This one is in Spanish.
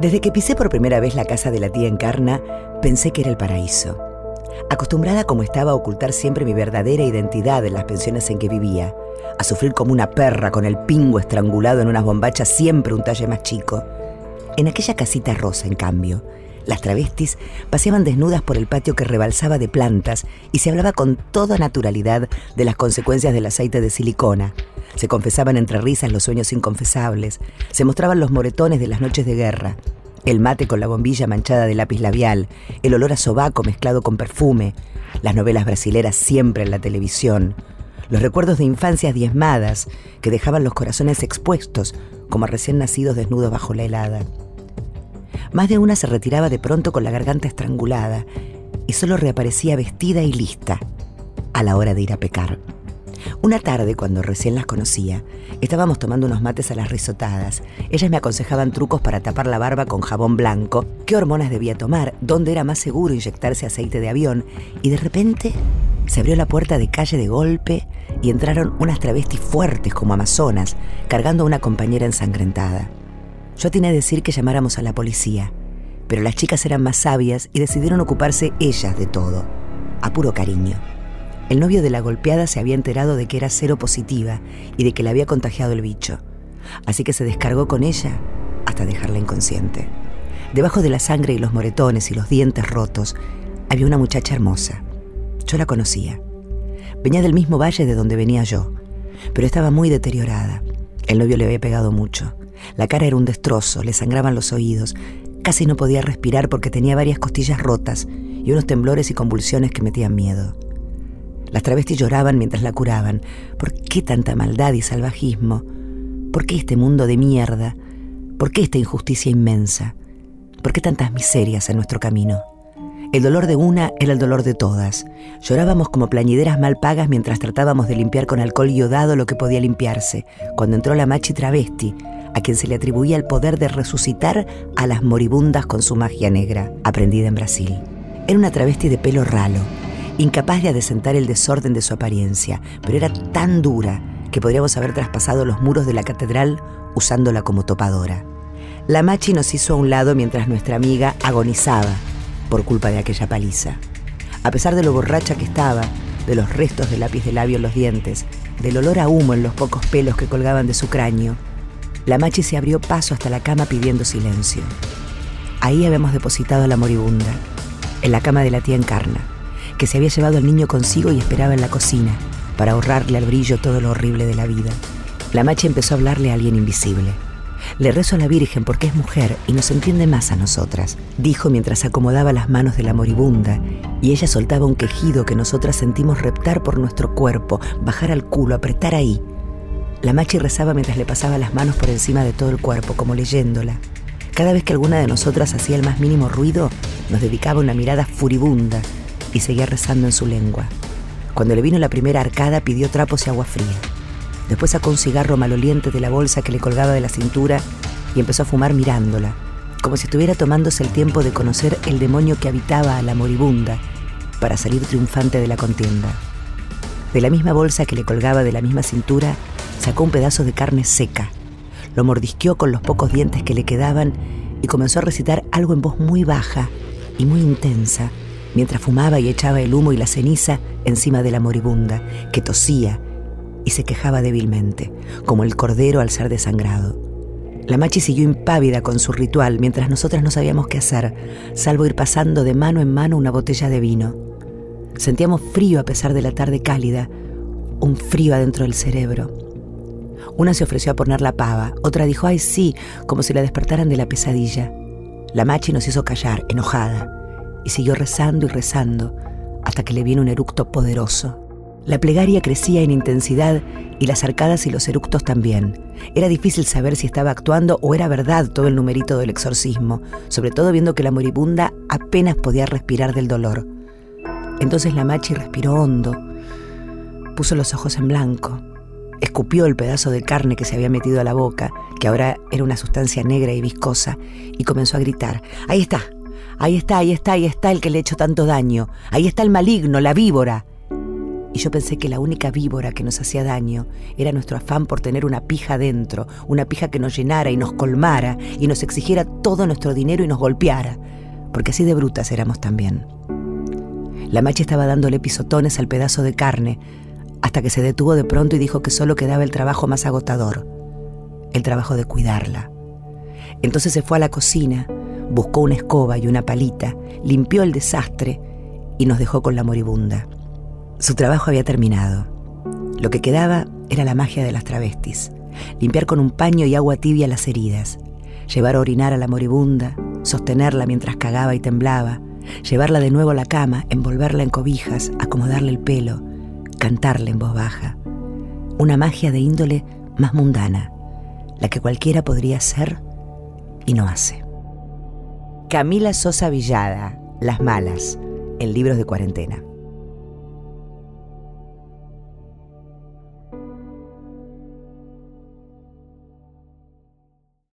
Desde que pisé por primera vez la casa de la tía Encarna, pensé que era el paraíso. Acostumbrada como estaba a ocultar siempre mi verdadera identidad en las pensiones en que vivía, a sufrir como una perra con el pingo estrangulado en unas bombachas siempre un talle más chico. En aquella casita rosa, en cambio, las travestis paseaban desnudas por el patio que rebalsaba de plantas y se hablaba con toda naturalidad de las consecuencias del aceite de silicona. Se confesaban entre risas los sueños inconfesables, se mostraban los moretones de las noches de guerra, el mate con la bombilla manchada de lápiz labial, el olor a sobaco mezclado con perfume, las novelas brasileras siempre en la televisión, los recuerdos de infancias diezmadas que dejaban los corazones expuestos como recién nacidos desnudos bajo la helada. Más de una se retiraba de pronto con la garganta estrangulada y solo reaparecía vestida y lista a la hora de ir a pecar. Una tarde, cuando recién las conocía, estábamos tomando unos mates a las risotadas. Ellas me aconsejaban trucos para tapar la barba con jabón blanco, qué hormonas debía tomar, dónde era más seguro inyectarse aceite de avión, y de repente se abrió la puerta de calle de golpe y entraron unas travestis fuertes como amazonas, cargando a una compañera ensangrentada. Yo tenía a decir que llamáramos a la policía, pero las chicas eran más sabias y decidieron ocuparse ellas de todo, a puro cariño. El novio de la golpeada se había enterado de que era cero positiva y de que le había contagiado el bicho, así que se descargó con ella hasta dejarla inconsciente. Debajo de la sangre y los moretones y los dientes rotos había una muchacha hermosa. Yo la conocía. Venía del mismo valle de donde venía yo, pero estaba muy deteriorada. El novio le había pegado mucho. La cara era un destrozo, le sangraban los oídos, casi no podía respirar porque tenía varias costillas rotas y unos temblores y convulsiones que metían miedo. Las travestis lloraban mientras la curaban. ¿Por qué tanta maldad y salvajismo? ¿Por qué este mundo de mierda? ¿Por qué esta injusticia inmensa? ¿Por qué tantas miserias en nuestro camino? El dolor de una era el dolor de todas. Llorábamos como plañideras mal pagas mientras tratábamos de limpiar con alcohol iodado lo que podía limpiarse, cuando entró la machi travesti, a quien se le atribuía el poder de resucitar a las moribundas con su magia negra, aprendida en Brasil. Era una travesti de pelo ralo, incapaz de adecentar el desorden de su apariencia, pero era tan dura que podríamos haber traspasado los muros de la catedral usándola como topadora. La machi nos hizo a un lado mientras nuestra amiga agonizaba por culpa de aquella paliza. A pesar de lo borracha que estaba, de los restos de lápiz de labio en los dientes, del olor a humo en los pocos pelos que colgaban de su cráneo, la machi se abrió paso hasta la cama pidiendo silencio. Ahí habíamos depositado a la moribunda, en la cama de la tía Encarna, que se había llevado al niño consigo y esperaba en la cocina para ahorrarle al brillo todo lo horrible de la vida. La machi empezó a hablarle a alguien invisible. Le rezo a la Virgen porque es mujer y nos entiende más a nosotras, dijo mientras acomodaba las manos de la moribunda, y ella soltaba un quejido que nosotras sentimos reptar por nuestro cuerpo, bajar al culo, apretar ahí. La machi rezaba mientras le pasaba las manos por encima de todo el cuerpo, como leyéndola. Cada vez que alguna de nosotras hacía el más mínimo ruido, nos dedicaba una mirada furibunda y seguía rezando en su lengua. Cuando le vino la primera arcada, pidió trapos y agua fría. Después sacó un cigarro maloliente de la bolsa que le colgaba de la cintura y empezó a fumar mirándola, como si estuviera tomándose el tiempo de conocer el demonio que habitaba a la moribunda para salir triunfante de la contienda. De la misma bolsa que le colgaba de la misma cintura, sacó un pedazo de carne seca, lo mordisqueó con los pocos dientes que le quedaban y comenzó a recitar algo en voz muy baja y muy intensa, mientras fumaba y echaba el humo y la ceniza encima de la moribunda, que tosía y se quejaba débilmente, como el cordero al ser desangrado. La machi siguió impávida con su ritual mientras nosotras no sabíamos qué hacer, salvo ir pasando de mano en mano una botella de vino. Sentíamos frío a pesar de la tarde cálida, un frío adentro del cerebro. Una se ofreció a poner la pava, otra dijo, ay sí, como si la despertaran de la pesadilla. La machi nos hizo callar, enojada, y siguió rezando y rezando hasta que le vino un eructo poderoso. La plegaria crecía en intensidad y las arcadas y los eructos también. Era difícil saber si estaba actuando o era verdad todo el numerito del exorcismo, sobre todo viendo que la moribunda apenas podía respirar del dolor. Entonces la machi respiró hondo, puso los ojos en blanco, escupió el pedazo de carne que se había metido a la boca, que ahora era una sustancia negra y viscosa, y comenzó a gritar, ahí está, ahí está, ahí está, ahí está el que le ha hecho tanto daño, ahí está el maligno, la víbora y yo pensé que la única víbora que nos hacía daño era nuestro afán por tener una pija dentro, una pija que nos llenara y nos colmara y nos exigiera todo nuestro dinero y nos golpeara, porque así de brutas éramos también. La machi estaba dándole pisotones al pedazo de carne, hasta que se detuvo de pronto y dijo que solo quedaba el trabajo más agotador, el trabajo de cuidarla. Entonces se fue a la cocina, buscó una escoba y una palita, limpió el desastre y nos dejó con la moribunda. Su trabajo había terminado. Lo que quedaba era la magia de las travestis. Limpiar con un paño y agua tibia las heridas, llevar a orinar a la moribunda, sostenerla mientras cagaba y temblaba, llevarla de nuevo a la cama, envolverla en cobijas, acomodarle el pelo, cantarle en voz baja. Una magia de índole más mundana, la que cualquiera podría hacer y no hace. Camila Sosa Villada, Las Malas, en libros de cuarentena.